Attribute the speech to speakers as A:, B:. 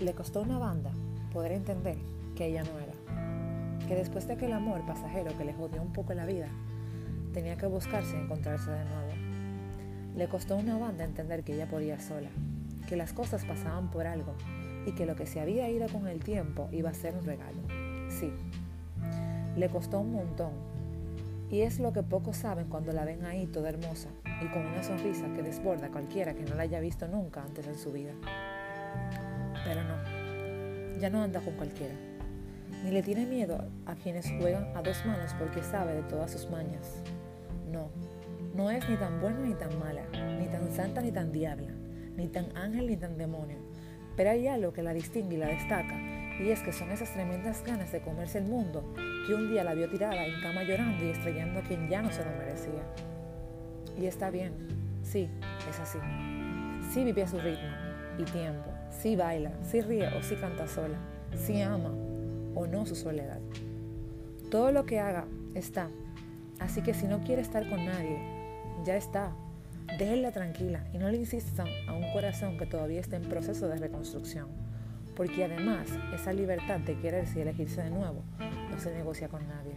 A: le costó una banda poder entender que ella no era. Que después de aquel amor pasajero que le jodió un poco la vida, tenía que buscarse y encontrarse de nuevo. Le costó una banda entender que ella podía sola, que las cosas pasaban por algo y que lo que se había ido con el tiempo iba a ser un regalo. Sí, le costó un montón. Y es lo que pocos saben cuando la ven ahí toda hermosa y con una sonrisa que desborda a cualquiera que no la haya visto nunca antes en su vida. Pero no, ya no anda con cualquiera. Ni le tiene miedo a quienes juegan a dos manos porque sabe de todas sus mañas. No, no es ni tan buena ni tan mala, ni tan santa ni tan diabla, ni tan ángel ni tan demonio. Pero hay algo que la distingue y la destaca, y es que son esas tremendas ganas de comerse el mundo que un día la vio tirada en cama llorando y estrellando a quien ya no se lo merecía. Y está bien, sí, es así. Sí vive su ritmo y tiempo, sí baila, sí ríe o sí canta sola, sí ama o no su soledad. Todo lo que haga está, así que si no quiere estar con nadie, ya está. Déjenla tranquila y no le insistan a un corazón que todavía está en proceso de reconstrucción, porque además esa libertad de quererse y elegirse de nuevo no se negocia con nadie.